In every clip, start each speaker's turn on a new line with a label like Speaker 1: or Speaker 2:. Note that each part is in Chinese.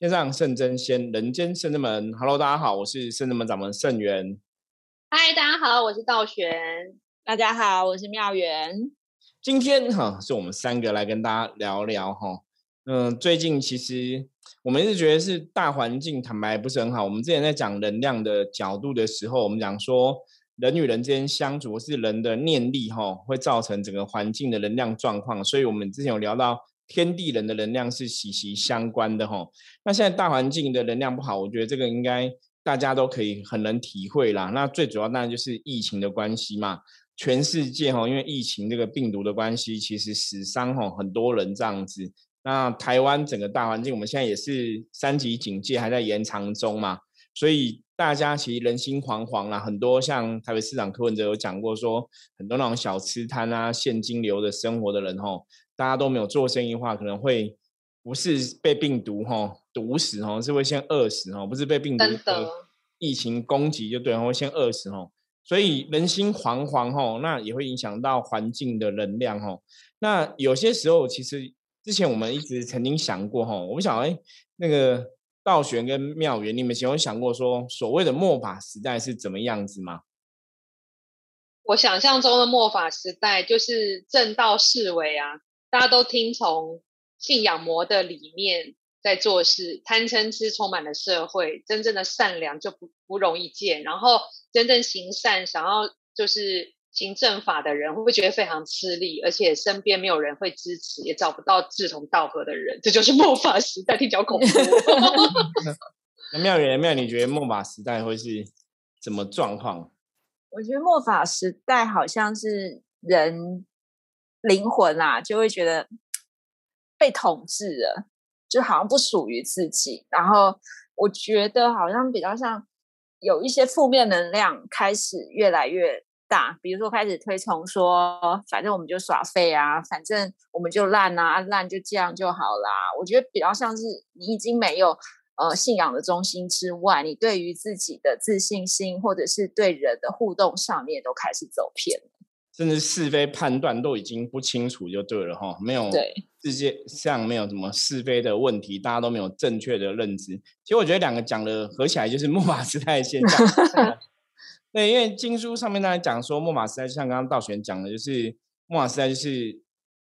Speaker 1: 天上圣真仙，人间圣真门。Hello，大家好，我是圣真门掌门圣元。
Speaker 2: 嗨，大家好，我是道玄。
Speaker 3: 大家好，我是妙元。
Speaker 1: 今天哈是我们三个来跟大家聊聊哈。嗯，最近其实我们一直觉得是大环境坦白不是很好。我们之前在讲能量的角度的时候，我们讲说人与人之间相处是人的念力哈，会造成整个环境的能量状况。所以我们之前有聊到。天地人的能量是息息相关的哈，那现在大环境的能量不好，我觉得这个应该大家都可以很能体会啦。那最主要当然就是疫情的关系嘛，全世界哈，因为疫情这个病毒的关系，其实死伤哈很多人这样子。那台湾整个大环境，我们现在也是三级警戒还在延长中嘛，所以大家其实人心惶惶啦。很多像台北市长柯文哲有讲过说，很多那种小吃摊啊、现金流的生活的人哈。大家都没有做生意的话，可能会不是被病毒哈毒死哈，是会先饿死哈，不是被病毒疫情攻击就对，会先饿死哈。所以人心惶惶哈，那也会影响到环境的能量哈。那有些时候，其实之前我们一直曾经想过哈，我们想哎，那个道玄跟妙元，你们有想过说，所谓的末法时代是怎么样子吗？
Speaker 2: 我想象中的末法时代就是正道式微啊。大家都听从信仰魔的理念在做事，贪嗔痴充满了社会，真正的善良就不不容易见。然后真正行善、想要就是行政法的人，会不会觉得非常吃力？而且身边没有人会支持，也找不到志同道合的人，这就是末法时代，听起来恐怖。
Speaker 1: 那妙远妙，你觉得末法时代会是什么状况？
Speaker 3: 我觉得末法时代好像是人。灵魂啊，就会觉得被统治了，就好像不属于自己。然后我觉得好像比较像有一些负面能量开始越来越大，比如说开始推崇说，反正我们就耍废啊，反正我们就烂啊，烂就这样就好啦。我觉得比较像是你已经没有呃信仰的中心之外，你对于自己的自信心或者是对人的互动上面都开始走偏了。
Speaker 1: 甚至是非判断都已经不清楚就对了哈，没有世界上没有什么是非的问题，大家都没有正确的认知。其实我觉得两个讲的合起来就是 木马时代的现象。对，因为经书上面大家讲说末法时代就，像刚刚道玄讲的，就是末法时代就是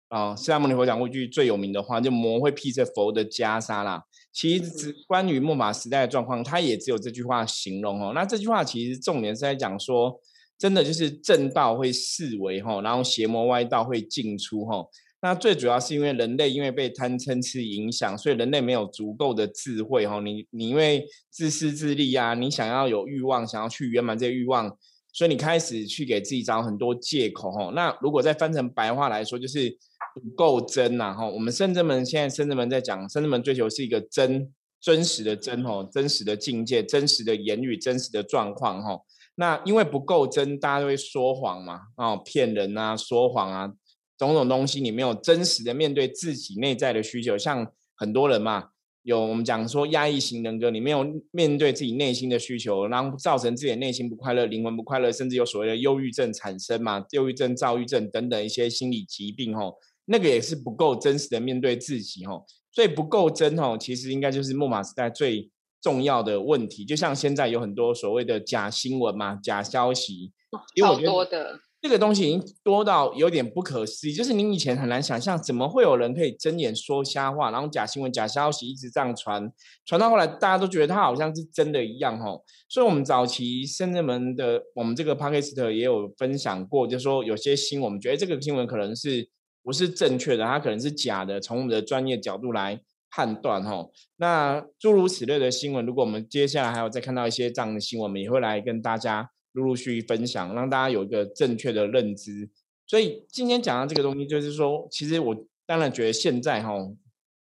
Speaker 1: 啊，释迦牟尼佛讲过一句最有名的话，就魔会披着佛的袈裟啦。其实只关于末法时代的状况，他也只有这句话形容哦。那这句话其实重点是在讲说。真的就是正道会视为哈，然后邪魔歪道会进出哈。那最主要是因为人类因为被贪嗔痴影响，所以人类没有足够的智慧哈。你你因为自私自利啊，你想要有欲望，想要去圆满这些欲望，所以你开始去给自己找很多借口哈。那如果再翻成白话来说，就是不够真呐哈。我们圣真门现在圣真门在讲，圣真门追求是一个真真实的真哈，真实的境界，真实的言语，真实的状况哈。那因为不够真，大家都会说谎嘛，哦，骗人啊，说谎啊，种种东西，你没有真实的面对自己内在的需求。像很多人嘛，有我们讲说压抑型人格，你没有面对自己内心的需求，然后造成自己的内心不快乐，灵魂不快乐，甚至有所谓的忧郁症产生嘛，忧郁症、躁郁症等等一些心理疾病，吼，那个也是不够真实的面对自己，吼，所以不够真，吼，其实应该就是木马时代最。重要的问题，就像现在有很多所谓的假新闻嘛，假消息，
Speaker 2: 超多的。
Speaker 1: 这个东西已经多到有点不可思议，就是你以前很难想象，怎么会有人可以睁眼说瞎话，然后假新闻、假消息一直这样传，传到后来大家都觉得它好像是真的一样吼。所以，我们早期深圳门的我们这个 p a k i s t 也有分享过，就是说有些新闻，我们觉得这个新闻可能是不是正确的，它可能是假的，从我们的专业角度来。判断吼，那诸如此类的新闻，如果我们接下来还有再看到一些这样的新闻，我们也会来跟大家陆陆续续分享，让大家有一个正确的认知。所以今天讲的这个东西，就是说，其实我当然觉得现在哈，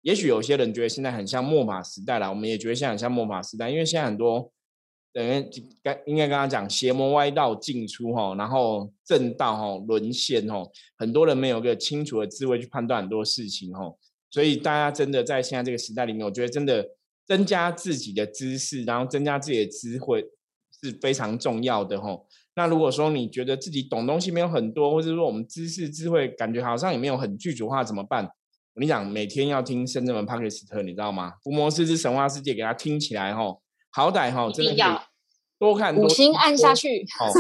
Speaker 1: 也许有些人觉得现在很像末法时代了，我们也觉得现在很像末法时代，因为现在很多等于该应该刚刚讲邪魔歪道进出哈，然后正道哈沦陷哈，很多人没有个清楚的智慧去判断很多事情哈。所以大家真的在现在这个时代里面，我觉得真的增加自己的知识，然后增加自己的智慧是非常重要的吼。那如果说你觉得自己懂东西没有很多，或者说我们知识智慧感觉好像也没有很具足化，怎么办？我跟你讲，每天要听深圳文帕克斯特，你知道吗？福摩斯之神话世界，给他听起来吼，好歹吼，真的要多看
Speaker 3: 五星按下去。
Speaker 1: 哦，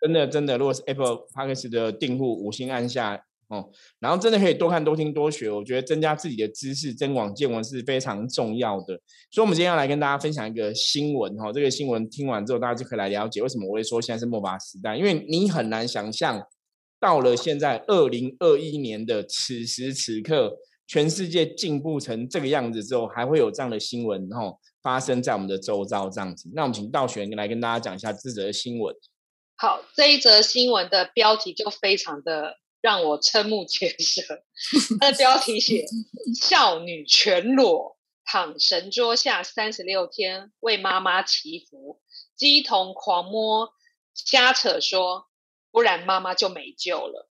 Speaker 1: 真的真的，如果是 Apple p a k 的订户，五星按下哦，然后真的可以多看多听多学，我觉得增加自己的知识，增广见闻是非常重要的。所以，我们今天要来跟大家分享一个新闻哈，这个新闻听完之后，大家就可以来了解为什么我会说现在是末法时代，因为你很难想象到了现在二零二一年的此时此刻。全世界进步成这个样子之后，还会有这样的新闻哈发生在我们的周遭这样子。那我们请道玄来跟大家讲一下这则新闻。
Speaker 2: 好，这一则新闻的标题就非常的让我瞠目结舌。它的标题写 “少女全裸躺神桌下三十六天为妈妈祈福，鸡同狂摸瞎扯说，不然妈妈就没救了。”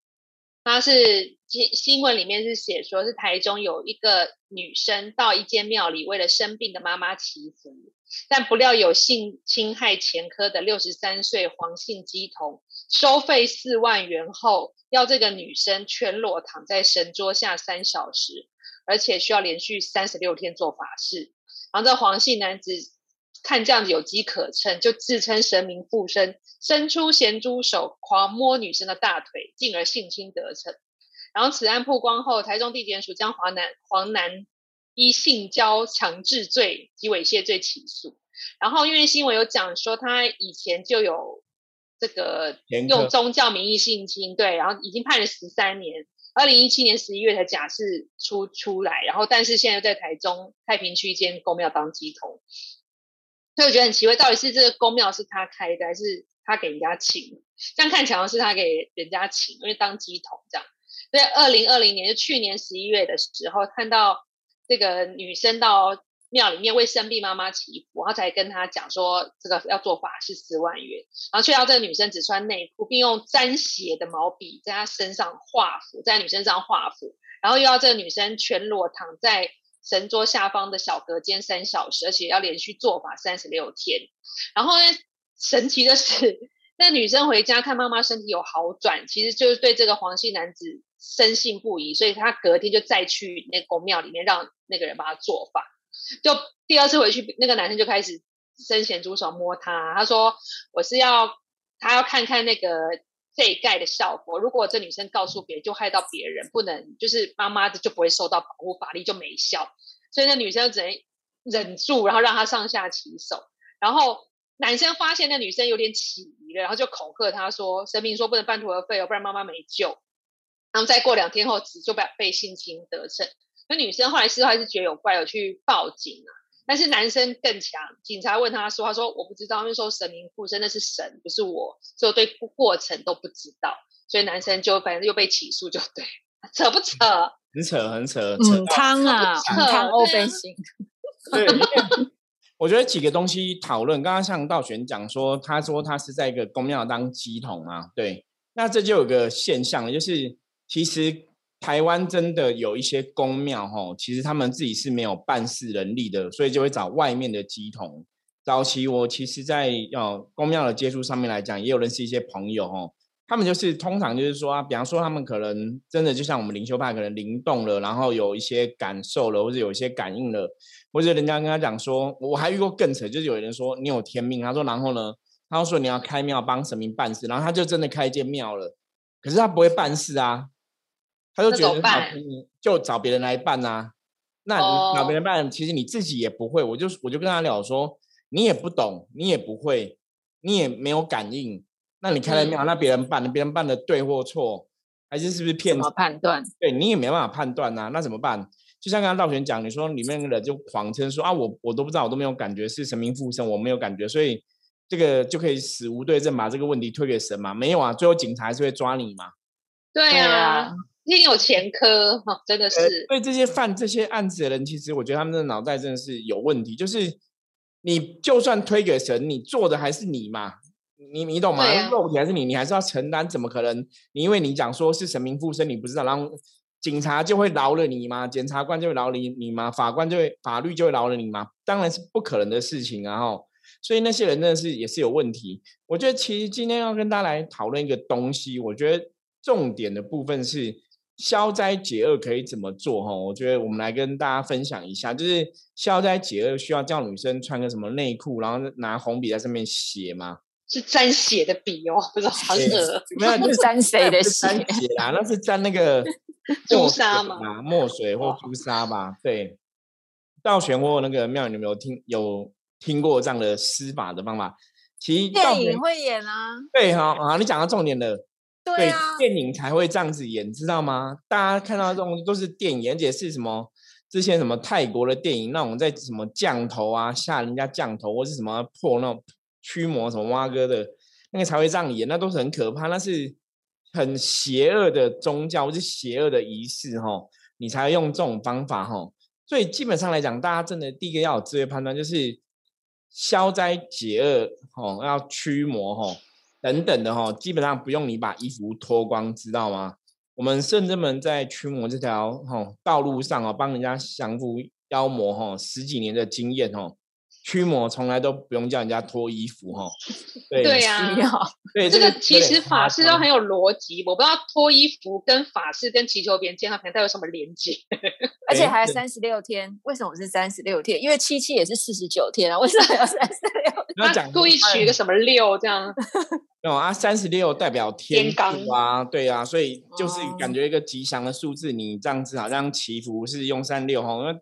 Speaker 2: 他是新新闻里面是写说，是台中有一个女生到一间庙里为了生病的妈妈祈福，但不料有性侵害前科的六十三岁黄姓鸡童收费四万元后，要这个女生全裸躺在神桌下三小时，而且需要连续三十六天做法事。然后这黄姓男子。看这样子有机可乘，就自称神明附身，伸出咸猪手，狂摸女生的大腿，进而性侵得逞。然后此案曝光后，台中地检署将黄男黄男依性交强制罪及猥亵罪起诉。然后因为新闻有讲说，他以前就有这个用宗教名义性侵，对，然后已经判了十三年，二零一七年十一月才假释出出来，然后但是现在在台中太平区一间公庙当鸡头。所以我觉得很奇怪，到底是这个公庙是他开的，还是他给人家请？这样看起来是他给人家请，因为当鸡头这样。所以二零二零年就去年十一月的时候，看到这个女生到庙里面为生病妈妈祈福，然后才跟他讲说这个要做法是四万元，然后却要这个女生只穿内裤，并用沾血的毛笔在她身上画符，在女生上画符，然后又要这个女生全裸躺在。神桌下方的小隔间三小时，而且要连续做法三十六天。然后呢，神奇的是，那女生回家看妈妈身体有好转，其实就是对这个黄姓男子深信不疑，所以他隔天就再去那公庙里面让那个人帮他做法。就第二次回去，那个男生就开始伸咸猪手摸她，他说：“我是要他要看看那个。”这一盖的效果，如果这女生告诉别人，就害到别人，不能就是妈妈的就不会受到保护，法律就没效，所以那女生只能忍住，然后让他上下其手。然后男生发现那女生有点起疑了，然后就恐吓她说：“神明说不能半途而废哦，不然妈妈没救。”然后再过两天后，就被被性侵得逞。那女生后来事后还是觉得有怪，有去报警啊。但是男生更强，警察问他说：“他说我不知道，那时候神明附身，那是神，不是我，所以对过程都不知道。”所以男生就反正又被起诉，就对，扯不扯？
Speaker 1: 很扯，很扯，
Speaker 3: 扯汤啊，汤欧背心。
Speaker 1: 对，我觉得几个东西讨论。刚刚像道玄讲说，他说他是在一个公庙当鸡童啊，对，那这就有个现象，就是其实。台湾真的有一些公庙哈，其实他们自己是没有办事能力的，所以就会找外面的机童。早期我其实，在要公庙的接触上面来讲，也有认识一些朋友哈，他们就是通常就是说啊，比方说他们可能真的就像我们灵修派，可能灵动了，然后有一些感受了，或者有一些感应了，或者人家跟他讲说，我还遇过更扯，就是有人说你有天命，他说然后呢，他说你要开庙帮神明办事，然后他就真的开一间庙了，可是他不会办事啊。他就觉得找就找别人来办呐，那你找别人办，其实你自己也不会。我就我就跟他聊说，你也不懂，你也不会，你也没有感应。那你开了庙，那别人办的，别人办的对或错，还是是不是骗？
Speaker 3: 怎么判断？
Speaker 1: 对你也没办法判断呐，那怎么办？就像刚刚道玄讲，你说里面的人就谎称说啊，我我都不知道，我都没有感觉是神明附身，我没有感觉，所以这个就可以死无对证，把这个问题推给神嘛？没有啊，最后警察还是会抓你嘛？
Speaker 2: 对啊。一定有前科哈，真的是。
Speaker 1: 对这些犯这些案子的人，其实我觉得他们的脑袋真的是有问题。就是你就算推给神，你做的还是你嘛？你你懂吗？肉体还是你，你还是要承担。怎么可能？你因为你讲说是神明附身，你不知道，然后警察就会饶了你吗？检察官就会饶了你吗？法官就会法律就会饶了你吗？当然是不可能的事情啊！哈，所以那些人真的是也是有问题。我觉得其实今天要跟大家来讨论一个东西，我觉得重点的部分是。消灾解厄可以怎么做？哈，我觉得我们来跟大家分享一下，就是消灾解厄需要叫女生穿个什么内裤，然后拿红笔在上面写吗？
Speaker 2: 是沾血的笔哦，不是好恶，
Speaker 1: 没有
Speaker 3: 是沾谁的
Speaker 1: 血啊？那是沾那个
Speaker 2: 朱砂嘛？
Speaker 1: 墨水或朱砂吧？对。道玄或那个庙，你有没有听有听过这样的施法的方法？其实
Speaker 3: 电影会演啊。
Speaker 1: 对哈啊，你讲到重点了。
Speaker 3: 对啊，
Speaker 1: 电影才会这样子演，知道吗？大家看到这种都是电影，而且是什么之前什么泰国的电影，那种在什么降头啊，吓人家降头，或是什么破那种驱魔什么蛙哥的，那个才会这样演，那都是很可怕，那是很邪恶的宗教或是邪恶的仪式哈，你才用这种方法哈。所以基本上来讲，大家真的第一个要有智慧判断，就是消灾解厄吼，要驱魔吼。等等的哈，基本上不用你把衣服脱光，知道吗？我们圣人们在驱魔这条哈道路上哦，帮人家降服妖魔哈，十几年的经验哦。驱魔从来都不用叫人家脱衣服哈，
Speaker 2: 对呀，
Speaker 1: 对
Speaker 2: 这个其实法师都很有逻辑，我不知道脱衣服跟法师跟祈求别人健康平台有什么连接，
Speaker 3: 而且还三十六天，为什么是三十六天？因为七七也是四十九天啊，为什么要三十六？
Speaker 1: 那讲
Speaker 2: 故意取个什么六这样？
Speaker 1: 没有啊，三十六代表天罡啊，对啊，所以就是感觉一个吉祥的数字，你这样子好像祈福是用三六哈，因为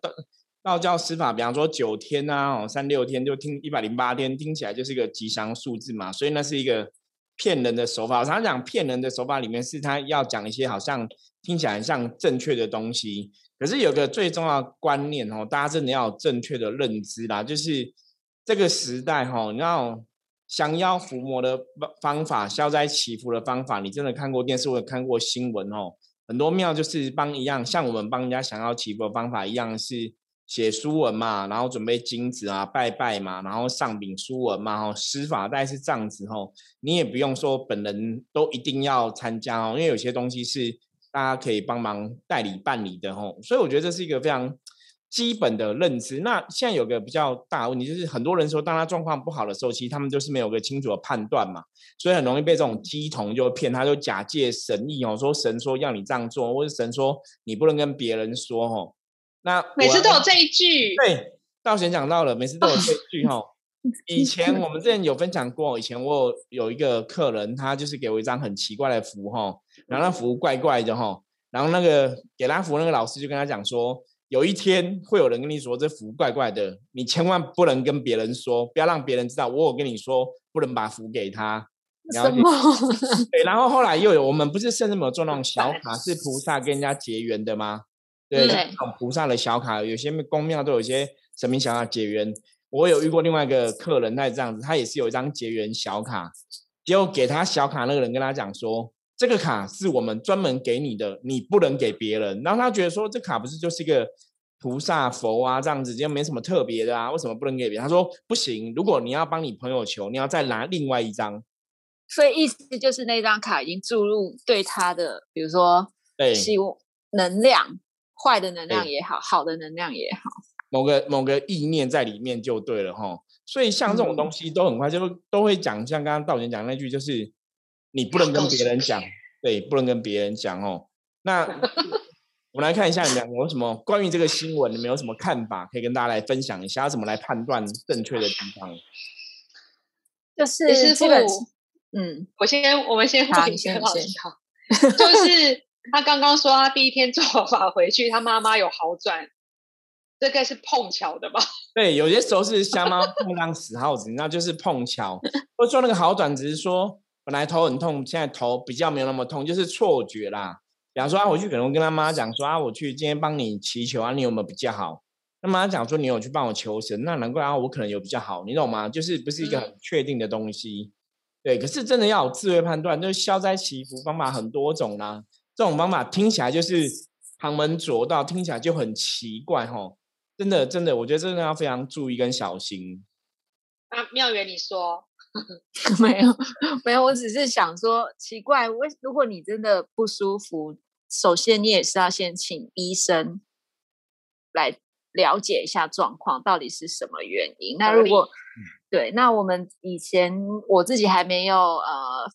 Speaker 1: 道教施法，比方说九天啊，哦三六天就听一百零八天，听起来就是一个吉祥数字嘛，所以那是一个骗人的手法。常常讲骗人的手法里面，是他要讲一些好像听起来很像正确的东西，可是有个最重要的观念哦，大家真的要有正确的认知啦，就是这个时代哈，你要降妖伏魔的方法、消灾祈福的方法，你真的看过电视或者看过新闻哦，很多庙就是帮一样，像我们帮人家降妖祈福的方法一样是。写书文嘛，然后准备金子啊，拜拜嘛，然后上禀书文嘛，吼，施法大概是这样子吼。你也不用说本人都一定要参加哦，因为有些东西是大家可以帮忙代理办理的吼。所以我觉得这是一个非常基本的认知。那现在有个比较大问题，就是很多人说，当他状况不好的时候，其实他们就是没有个清楚的判断嘛，所以很容易被这种鸡童就骗，他就假借神意哦，说神说要你这样做，或者神说你不能跟别人说吼。那
Speaker 2: 每次都有这一句，
Speaker 1: 对，道贤讲到了，每次都有这一句哈。以前我们之前有分享过，以前我有一个客人，他就是给我一张很奇怪的符哈，然后那符怪怪的哈，然后那个给他符那个老师就跟他讲说，有一天会有人跟你说这符怪怪的，你千万不能跟别人说，不要让别人知道，我有跟你说不能把符给他。
Speaker 3: 什么？
Speaker 1: 对，然后后来又有我们不是甚至没有做那种小卡，是菩萨跟人家结缘的吗？对，那种菩萨的小卡，有些公庙都有一些神明小卡结缘。我有遇过另外一个客人，他也这样子，他也是有一张结缘小卡，结果给他小卡那个人跟他讲说，这个卡是我们专门给你的，你不能给别人。然后他觉得说，这卡不是就是一个菩萨佛啊这样子，就没什么特别的啊，为什么不能给别人？他说不行，如果你要帮你朋友求，你要再拿另外一张。
Speaker 3: 所以意思就是那张卡已经注入对他的，比如说
Speaker 1: 对
Speaker 3: 希望能量。坏的能量也好，好的能量也好，
Speaker 1: 某个某个意念在里面就对了哈。所以像这种东西都很快就都会讲，像刚刚道贤讲那句，就是你不能跟别人讲，对，不能跟别人讲哦。那我们来看一下，你们有什么关于这个新闻，你们有什么看法，可以跟大家来分享一下，怎么来判断正确的地方？
Speaker 3: 就是基本，嗯，
Speaker 2: 我先，我们先问一下老师好，就是。他刚刚说他第一天做法回去，他妈妈有好转，这个是碰巧的吧？
Speaker 1: 对，有些时候是瞎猫碰上死耗子，那就是碰巧。或者说那个好转只是说本来头很痛，现在头比较没有那么痛，就是错觉啦。比方说他回去可能跟他妈讲说啊，我去今天帮你祈求啊，你有没有比较好？那妈讲说你有去帮我求神，那难怪啊，我可能有比较好，你懂吗？就是不是一个很确定的东西。对，可是真的要有智慧判断，就是消灾祈福方法很多种啦。这种方法听起来就是旁门左道，听起来就很奇怪哈！真的，真的，我觉得真的要非常注意跟小心。
Speaker 2: 那妙元，你说
Speaker 3: 没有？没有，我只是想说，奇怪，为如果你真的不舒服，首先你也是要先请医生来了解一下状况到底是什么原因。那如果对，那我们以前我自己还没有呃。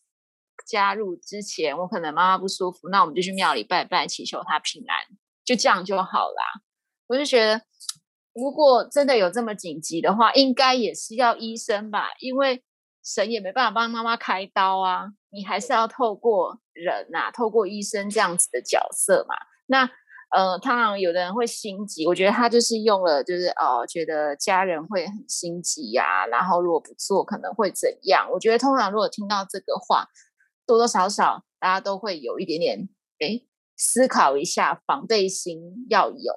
Speaker 3: 加入之前，我可能妈妈不舒服，那我们就去庙里拜拜，祈求她平安，就这样就好啦。我就觉得，如果真的有这么紧急的话，应该也是要医生吧，因为神也没办法帮妈妈开刀啊，你还是要透过人呐，透过医生这样子的角色嘛。那。呃，当然有的人会心急，我觉得他就是用了，就是哦，觉得家人会很心急呀，然后如果不做可能会怎样？我觉得通常如果听到这个话，多多少少大家都会有一点点哎，思考一下，防备心要有。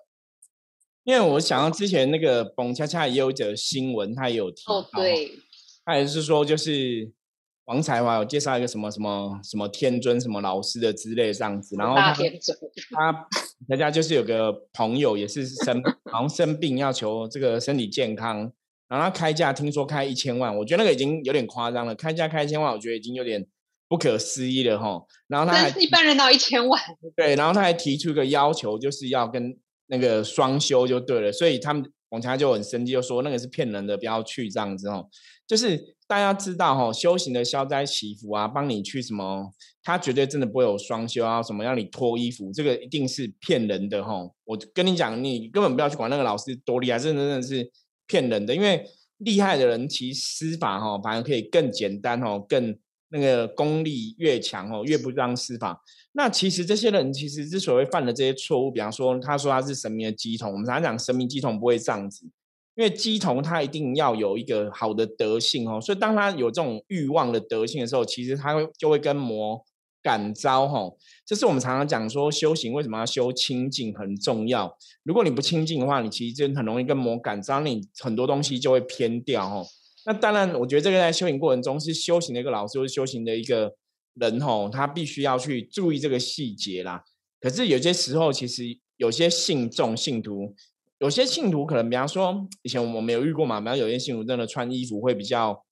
Speaker 1: 因为我想到之前那个蹦恰恰也有则新闻，他也有提到，他也是说就是。王才华有介绍一个什么什么什么天尊什么老师的之类这样子，然后他他人家就是有个朋友也是生好像生病要求这个身体健康，然后他开价听说开一千万，我觉得那个已经有点夸张了，开价开一千万，我觉得已经有点不可思议的哈。然后他还
Speaker 2: 一般人到一千万，
Speaker 1: 对，然后他还提出一个要求，就是要跟那个双休就对了，所以他们王才就很生气，就说那个是骗人的，不要去这样子哦，就是。大家知道哈，修行的消灾祈福啊，帮你去什么，他绝对真的不会有双休啊，什么让你脱衣服，这个一定是骗人的哈。我跟你讲，你根本不要去管那个老师多厉害，真的真的是骗人的。因为厉害的人其施法哈，反而可以更简单哦，更那个功力越强哦，越不让施法。那其实这些人其实之所以犯了这些错误，比方说他说他是神明的机统，我们常常讲神明机统不会这样子。因为鸡童他一定要有一个好的德性哦，所以当他有这种欲望的德性的时候，其实他就会跟魔感召哈。这是我们常常讲说修行为什么要修清净很重要。如果你不清净的话，你其实就很容易跟魔感召，你很多东西就会偏掉哈。那当然，我觉得这个在修行过程中是修行的一个老师或修行的一个人吼，他必须要去注意这个细节啦。可是有些时候，其实有些信众信徒。有些信徒可能，比方说以前我们有遇过嘛，比方有些信徒真的穿衣服会比较，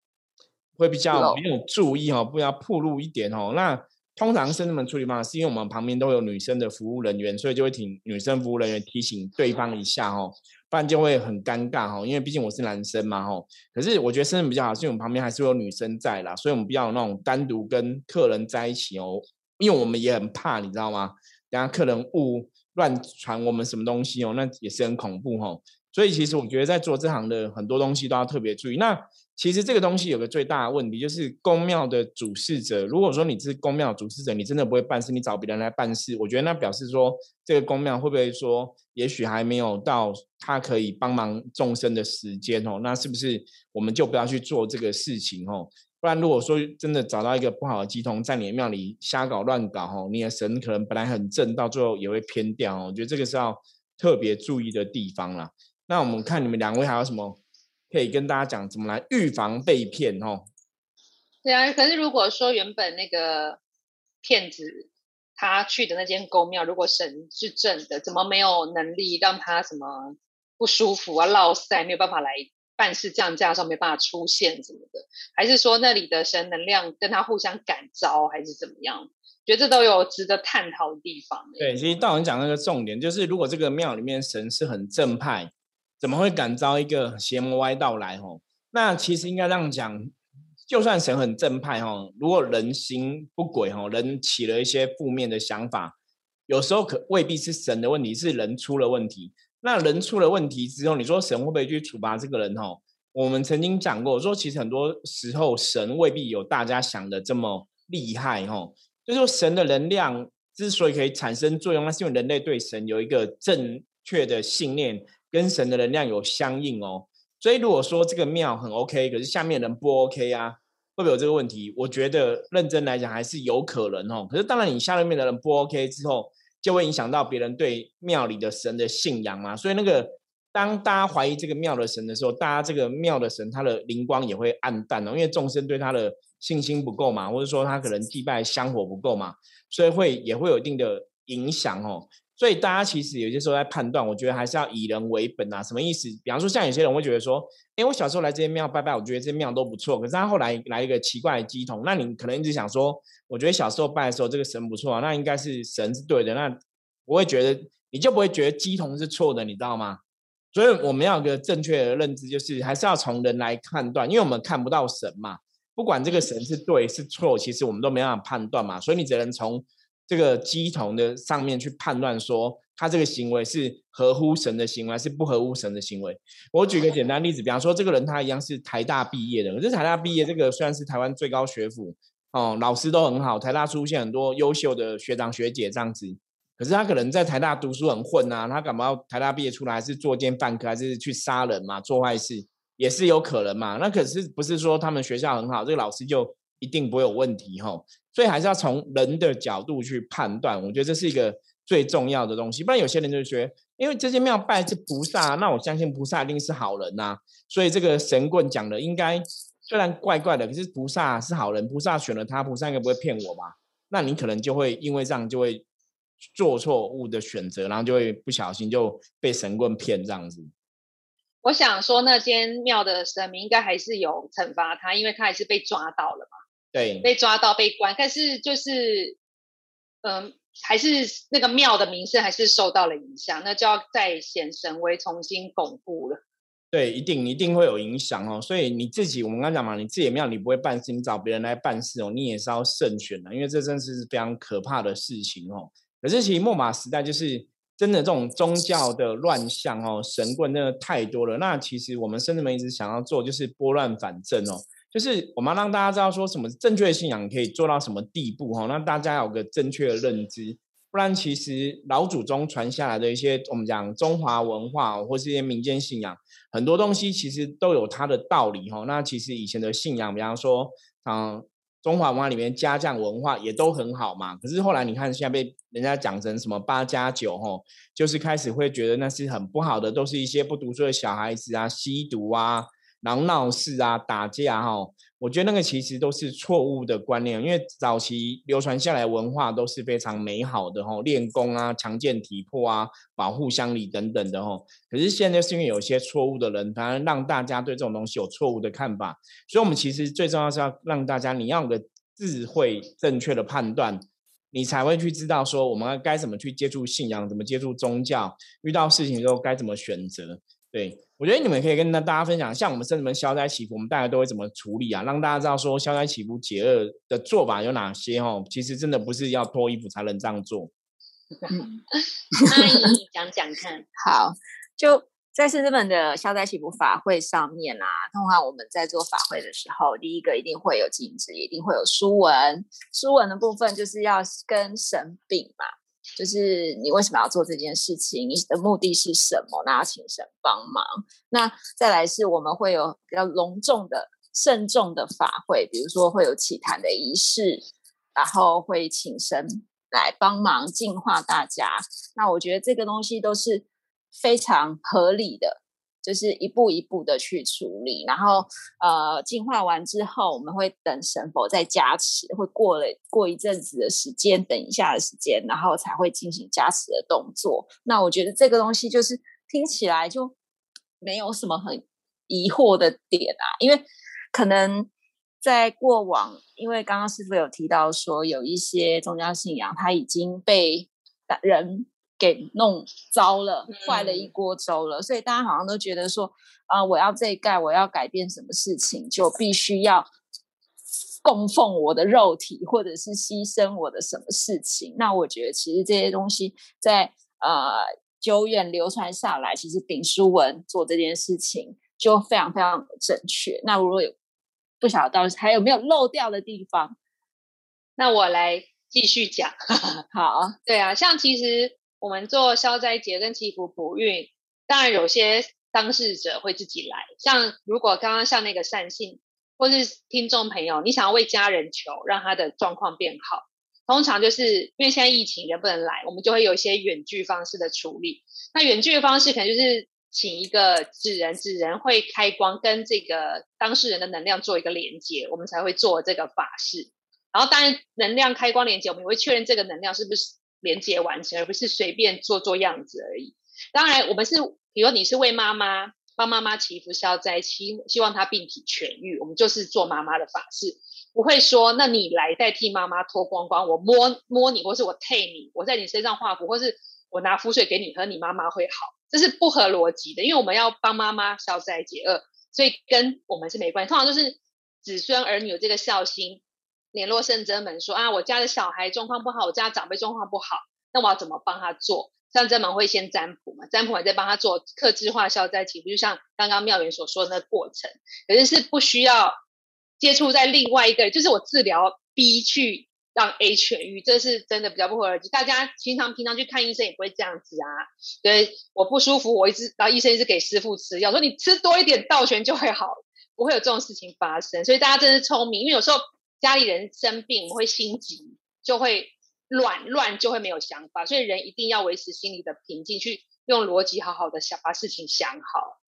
Speaker 1: 会比较没有注意哦，不要暴露一点哦。那通常生们处理方法是因为我们旁边都有女生的服务人员，所以就会请女生服务人员提醒对方一下哦，不然就会很尴尬哈。因为毕竟我是男生嘛哦。可是我觉得生人比较好，是因为我们旁边还是有女生在啦，所以我们不要那种单独跟客人在一起哦，因为我们也很怕，你知道吗？等下客人误。乱传我们什么东西哦，那也是很恐怖哦。所以其实我觉得在做这行的很多东西都要特别注意。那其实这个东西有个最大的问题，就是公庙的主事者，如果说你是公庙主事者，你真的不会办事，你找别人来办事，我觉得那表示说这个公庙会不会说，也许还没有到他可以帮忙众生的时间哦。那是不是我们就不要去做这个事情哦？不然，如果说真的找到一个不好的鸡童在你的庙里瞎搞乱搞，吼，你的神可能本来很正，到最后也会偏掉。哦。我觉得这个是要特别注意的地方啦。那我们看你们两位还有什么可以跟大家讲，怎么来预防被骗？哦，
Speaker 2: 对啊。可是如果说原本那个骗子他去的那间公庙，如果神是正的，怎么没有能力让他什么不舒服啊、落塞，没有办法来？办事降价的时候没办法出现什么的，还是说那里的神能量跟他互相感召，还是怎么样？觉得这都有值得探讨的地方。
Speaker 1: 对，其实道人讲那个重点就是，如果这个庙里面神是很正派，怎么会感召一个邪魔歪道来？吼，那其实应该这样讲，就算神很正派，吼，如果人心不轨，吼，人起了一些负面的想法，有时候可未必是神的问题，是人出了问题。那人出了问题之后，你说神会不会去处罚这个人？哈，我们曾经讲过，说其实很多时候神未必有大家想的这么厉害，哈。就是说神的能量之所以可以产生作用，那是因为人类对神有一个正确的信念，跟神的能量有相应哦。所以如果说这个庙很 OK，可是下面人不 OK 啊，会不会有这个问题？我觉得认真来讲还是有可能哦。可是当然，你下面的人不 OK 之后。就会影响到别人对庙里的神的信仰嘛，所以那个当大家怀疑这个庙的神的时候，大家这个庙的神他的灵光也会暗淡哦，因为众生对他的信心不够嘛，或者说他可能祭拜香火不够嘛，所以会也会有一定的影响哦。所以大家其实有些时候在判断，我觉得还是要以人为本啊。什么意思？比方说，像有些人会觉得说，哎，我小时候来这些庙拜拜，我觉得这些庙都不错。可是他后来来一个奇怪的鸡童，那你可能一直想说，我觉得小时候拜的时候这个神不错啊，那应该是神是对的。那我会觉得你就不会觉得鸡童是错的，你知道吗？所以我们要有个正确的认知，就是还是要从人来判断，因为我们看不到神嘛。不管这个神是对是错，其实我们都没办法判断嘛，所以你只能从这个鸡同的上面去判断说，他这个行为是合乎神的行为，还是不合乎神的行为。我举个简单例子，比方说这个人他一样是台大毕业的，可是台大毕业这个虽然是台湾最高学府哦，老师都很好，台大出现很多优秀的学长学姐这样子，可是他可能在台大读书很混啊，他干嘛要台大毕业出来是作奸犯科，还是去杀人嘛，做坏事？也是有可能嘛，那可是不是说他们学校很好，这个老师就一定不会有问题哈？所以还是要从人的角度去判断，我觉得这是一个最重要的东西。不然有些人就觉得，因为这些庙拜是菩萨，那我相信菩萨一定是好人呐。所以这个神棍讲的应该虽然怪怪的，可是菩萨是好人，菩萨选了他，菩萨应该不会骗我吧？那你可能就会因为这样就会做错误的选择，然后就会不小心就被神棍骗这样子。
Speaker 2: 我想说，那间庙的神明应该还是有惩罚他，因为他还是被抓到了嘛。
Speaker 1: 对，
Speaker 2: 被抓到被关，但是就是，嗯，还是那个庙的名声还是受到了影响，那就要再显神威，重新巩固了。
Speaker 1: 对，一定一定会有影响哦。所以你自己，我们刚讲嘛，你自己庙你不会办事，你找别人来办事哦，你也是要慎选的，因为这真是非常可怕的事情哦。可是其实末马时代就是。真的这种宗教的乱象哦，神棍真的太多了。那其实我们圣人们一直想要做，就是拨乱反正哦，就是我们要让大家知道说什么正确的信仰可以做到什么地步哈，让大家有个正确的认知。不然其实老祖宗传下来的一些我们讲中华文化或是一些民间信仰，很多东西其实都有它的道理哈。那其实以前的信仰，比方说嗯。中华文化里面家将文化也都很好嘛，可是后来你看现在被人家讲成什么八加九吼，就是开始会觉得那是很不好的，都是一些不读书的小孩子啊，吸毒啊。然后闹事啊，打架哈，我觉得那个其实都是错误的观念，因为早期流传下来文化都是非常美好的哈，练功啊，强健体魄啊，保护乡里等等的哈。可是现在是因为有些错误的人，反而让大家对这种东西有错误的看法，所以我们其实最重要是要让大家你要有个智慧、正确的判断，你才会去知道说我们该怎么去接触信仰，怎么接触宗教，遇到事情之后该怎么选择，对。我觉得你们可以跟大家分享，像我们圣人们消灾祈福，我们大家都会怎么处理啊？让大家知道说消灾祈福解厄的做法有哪些哦。其实真的不是要脱衣服才能这样做。
Speaker 2: 阿姨讲讲看。
Speaker 3: 好，就在圣人们的消灾祈福法会上面啊，通常我们在做法会的时候，第一个一定会有镜子，一定会有书文。书文的部分就是要跟神禀嘛。就是你为什么要做这件事情？你的目的是什么？那要请神帮忙。那再来是我们会有比较隆重的、慎重的法会，比如说会有祈坛的仪式，然后会请神来帮忙净化大家。那我觉得这个东西都是非常合理的。就是一步一步的去处理，然后呃净化完之后，我们会等神佛再加持，会过了过一阵子的时间，等一下的时间，然后才会进行加持的动作。那我觉得这个东西就是听起来就没有什么很疑惑的点啊，因为可能在过往，因为刚刚师傅有提到说，有一些宗教信仰它已经被人。给弄糟了，坏了一锅粥了，所以大家好像都觉得说，啊，我要这一盖，我要改变什么事情，就必须要供奉我的肉体，或者是牺牲我的什么事情。那我觉得其实这些东西在呃久远流传下来，其实丙书文做这件事情就非常非常正确。那如果有不晓得还有没有漏掉的地方，
Speaker 2: 那我来继续讲。
Speaker 3: 好，
Speaker 2: 对啊，像其实。我们做消灾节跟祈福补运，当然有些当事者会自己来。像如果刚刚像那个善信或是听众朋友，你想要为家人求，让他的状况变好，通常就是因为现在疫情人不能来，我们就会有一些远距方式的处理。那远距的方式可能就是请一个纸人，纸人会开光，跟这个当事人的能量做一个连接，我们才会做这个法事。然后当然能量开光连接，我们也会确认这个能量是不是。连接完成，而不是随便做做样子而已。当然，我们是，比如你是为妈妈帮妈妈祈福消灾，希希望她病体痊愈，我们就是做妈妈的法事，不会说那你来代替妈妈脱光光，我摸摸你，或是我替你，我在你身上画符，或是我拿符水给你喝，你妈妈会好，这是不合逻辑的。因为我们要帮妈妈消灾解厄，所以跟我们是没关系。通常就是子孙儿女有这个孝心，联络圣真门说啊，我家的小孩状况不好，我家长辈状况不好，那我要怎么帮他做？圣真门会先占卜嘛，占卜完再帮他做克制化消灾祈福，就像刚刚妙元所说的那个过程，可是是不需要接触在另外一个，就是我治疗 B 去让 A 痊愈，这是真的比较不合逻辑。大家平常平常去看医生也不会这样子啊，对，我不舒服，我一直然后医生一直给师傅吃药，说你吃多一点道玄就会好，不会有这种事情发生。所以大家真是聪明，因为有时候家里人生病，会心急，就会。乱乱就会没有想法，所以人一定要维持心理的平静，去用逻辑好好的想把事情想好。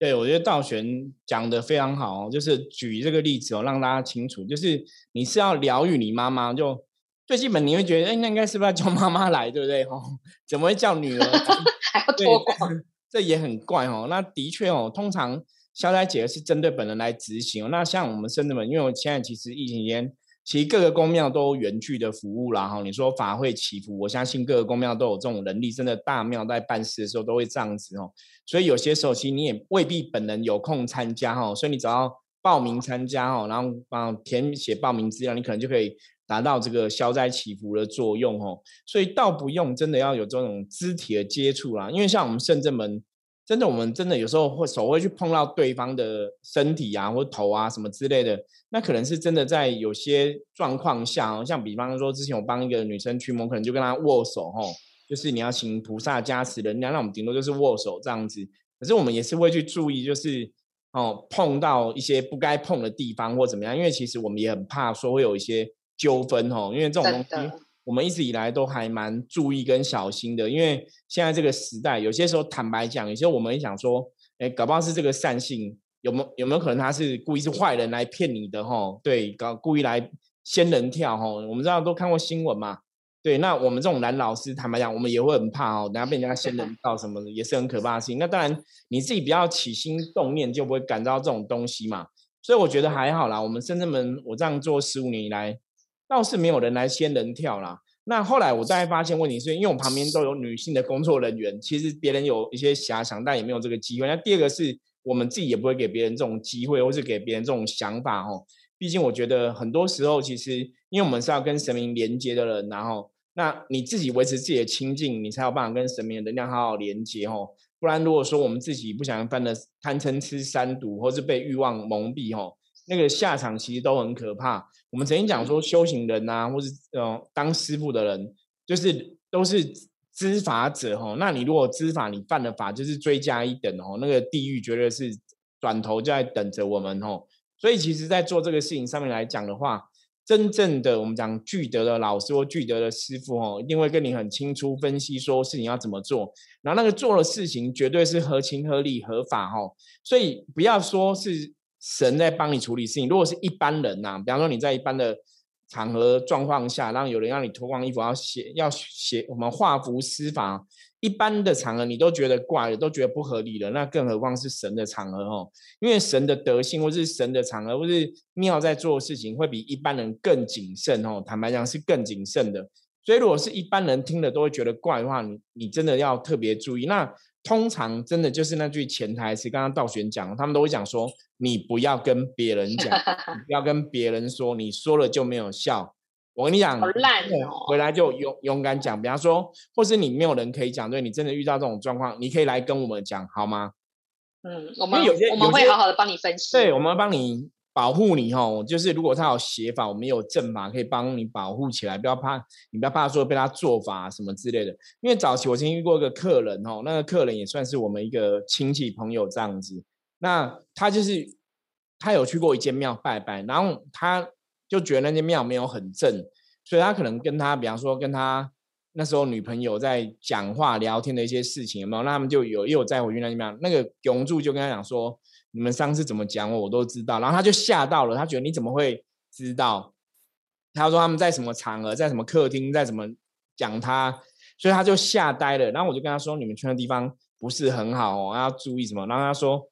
Speaker 1: 对，我觉得道玄讲的非常好哦，就是举这个例子哦，让大家清楚，就是你是要疗愈你妈妈，就最基本你会觉得，哎，那应该是不是要叫妈妈来，对不对？哦，怎么会叫女儿？
Speaker 2: 还要脱光？
Speaker 1: 这也很怪哦。那的确哦，通常消灾解是针对本人来执行。那像我们深圳们，因为我现在其实疫情期间。其实各个公庙都远距的服务啦，哈，你说法会祈福，我相信各个公庙都有这种能力，真的大庙在办事的时候都会这样子哦。所以有些时候其实你也未必本人有空参加哈，所以你只要报名参加哈，然后帮填写报名资料，你可能就可以达到这个消灾祈福的作用哦。所以倒不用真的要有这种肢体的接触啦，因为像我们圣正门。真的，我们真的有时候会手会去碰到对方的身体啊，或头啊什么之类的，那可能是真的在有些状况下，像比方说之前我帮一个女生驱魔，可能就跟她握手吼，就是你要请菩萨加持人家，那我们顶多就是握手这样子。可是我们也是会去注意，就是哦碰到一些不该碰的地方或怎么样，因为其实我们也很怕说会有一些纠纷吼，因为这种东西。我们一直以来都还蛮注意跟小心的，因为现在这个时代，有些时候坦白讲，有些我们想说，哎，搞不好是这个善性，有没有有没有可能他是故意是坏人来骗你的哈？对，搞故意来仙人跳哈？我们知道都看过新闻嘛？对，那我们这种男老师坦白讲，我们也会很怕哦，等下被人家仙人跳什么的，也是很可怕的事情。那当然你自己不要起心动念，就不会感到这种东西嘛。所以我觉得还好啦，我们深圳门我这样做十五年以来。倒是没有人来仙人跳啦。那后来我再发现问题是因为我旁边都有女性的工作人员，其实别人有一些遐想，但也没有这个机会。那第二个是我们自己也不会给别人这种机会，或是给别人这种想法哦。毕竟我觉得很多时候其实，因为我们是要跟神明连接的人，然后那你自己维持自己的清净，你才有办法跟神明的能量好好连接哦。不然如果说我们自己不想犯的贪嗔痴三毒，或是被欲望蒙蔽哦。那个下场其实都很可怕。我们曾经讲说，修行人呐，或是呃当师傅的人，就是都是知法者吼。那你如果知法，你犯了法，就是追加一等哦。那个地狱绝对是转头就在等着我们吼。所以其实，在做这个事情上面来讲的话，真正的我们讲具德的老师或具德的师傅吼，一定会跟你很清楚分析说事情要怎么做，然后那个做的事情绝对是合情合理合法吼。所以不要说是。神在帮你处理事情。如果是一般人呐，比方说你在一般的场合状况下，让有人让你脱光衣服，要写要写我们画符施法，一般的场合你都觉得怪了，都觉得不合理了，那更何况是神的场合哦？因为神的德性，或是神的场合，或是庙在做事情，会比一般人更谨慎哦。坦白讲，是更谨慎的。所以，如果是一般人听了都会觉得怪的话，你你真的要特别注意。那通常真的就是那句潜台词，刚刚道玄讲，他们都会讲说。你不要跟别人讲，不要跟别人说，你说了就没有效。我跟你讲，回来就勇勇敢讲。比方说，或是你没有人可以讲，对你真的遇到这种状况，你可以来跟我们讲，好吗？
Speaker 2: 嗯，我们有些我们会好好的帮你分析。
Speaker 1: 对，我们帮你保护你哦。就是如果他有邪法，我们有正法可以帮你保护起来，不要怕，你不要怕说被他做法什么之类的。因为早期我曾经遇过一个客人哦，那个客人也算是我们一个亲戚朋友这样子。那他就是他有去过一间庙拜拜，然后他就觉得那间庙没有很正，所以他可能跟他，比方说跟他那时候女朋友在讲话聊天的一些事情，有没有？那他们就有又有再回去那间庙，那个永柱就跟他讲说：“你们上次怎么讲我，我都知道。”然后他就吓到了，他觉得你怎么会知道？他说他们在什么场合，在什么客厅，在怎么讲他，所以他就吓呆了。然后我就跟他说：“你们去的地方不是很好哦，要注意什么？”然后他说。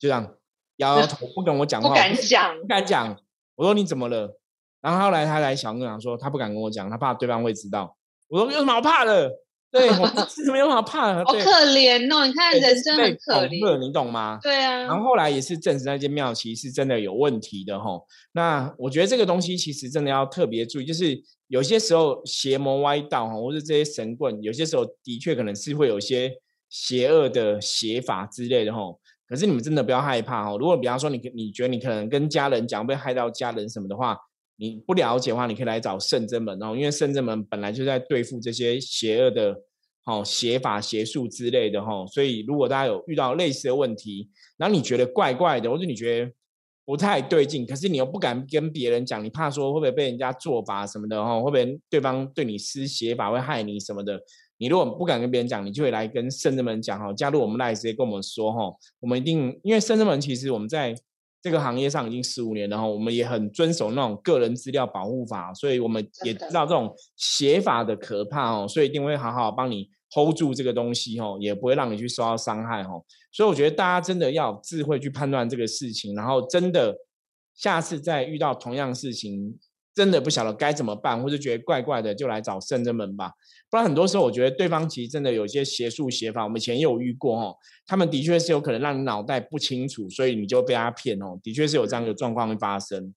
Speaker 1: 就这样摇摇头，不跟我讲话，
Speaker 2: 不敢讲，
Speaker 1: 不敢讲。我说你怎么了？然后后来他来小跟我讲说，他不敢跟我讲，他怕对方会知道。我说有什么好怕的？对，是没有办法怕，
Speaker 2: 好可怜哦！你看人真的很可怜，
Speaker 1: 你懂吗？
Speaker 2: 对啊。
Speaker 1: 然后后来也是证实那间庙其实是真的有问题的哈。那我觉得这个东西其实真的要特别注意，就是有些时候邪魔歪道哈，或者这些神棍，有些时候的确可能是会有一些邪恶的邪法之类的哈。可是你们真的不要害怕哦。如果比方说你你觉得你可能跟家人讲被害到家人什么的话。你不了解的话，你可以来找圣真门哦，因为圣真门本来就在对付这些邪恶的、哦邪法邪术之类的哈，所以如果大家有遇到类似的问题，然后你觉得怪怪的，或者你觉得不太对劲，可是你又不敢跟别人讲，你怕说会不会被人家做法什么的哈，会不会对方对你施邪法会害你什么的？你如果不敢跟别人讲，你就会来跟圣真门讲哈，加入我们来直接跟我们说哈，我们一定因为圣真门其实我们在。这个行业上已经十五年了哈，我们也很遵守那种个人资料保护法，所以我们也知道这种写法的可怕哦，所以一定会好好帮你 hold 住这个东西哦，也不会让你去受到伤害哦。所以我觉得大家真的要智慧去判断这个事情，然后真的下次再遇到同样事情。真的不晓得该怎么办，或者觉得怪怪的，就来找圣真门吧。不然很多时候，我觉得对方其实真的有些邪术邪法。我们以前也有遇过哦，他们的确是有可能让你脑袋不清楚，所以你就被他骗哦。的确是有这样的状况会发生。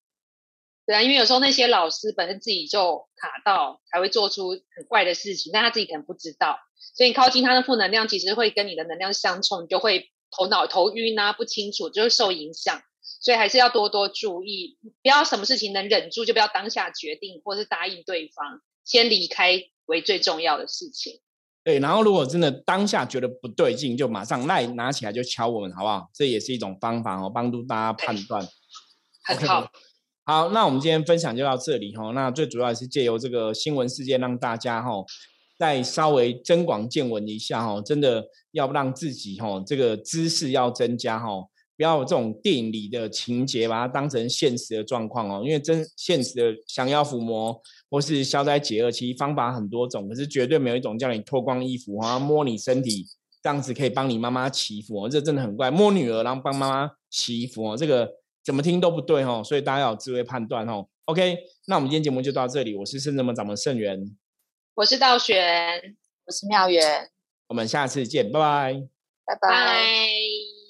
Speaker 2: 对啊，因为有时候那些老师本身自己就卡到，才会做出很怪的事情，但他自己可能不知道。所以你靠近他的负能量，其实会跟你的能量相冲，你就会头脑头晕啊，不清楚，就会受影响。所以还是要多多注意，不要什么事情能忍住就不要当下决定，或是答应对方，先离开为最重要的事情。
Speaker 1: 对，然后如果真的当下觉得不对劲，就马上赖拿起来就敲我们，好不好？这也是一种方法哦，帮助大家判断。
Speaker 2: 很好，
Speaker 1: 好，那我们今天分享就到这里哈。那最主要是借由这个新闻事件，让大家哈再稍微增广见闻一下哈，真的要让自己哈这个知识要增加哈。不要这种电影里的情节，把它当成现实的状况哦。因为真现实的降妖伏魔或是消灾解厄，其实方法很多种，可是绝对没有一种叫你脱光衣服啊，摸你身体这样子可以帮你妈妈祈福哦。这真的很怪，摸女儿然后帮妈妈祈福哦，这个怎么听都不对哦。所以大家要有智慧判断哦。OK，那我们今天节目就到这里。我是圣人门掌门圣元，
Speaker 2: 我是道玄，
Speaker 3: 我是妙元，
Speaker 1: 我们下次见，拜拜，
Speaker 3: 拜拜。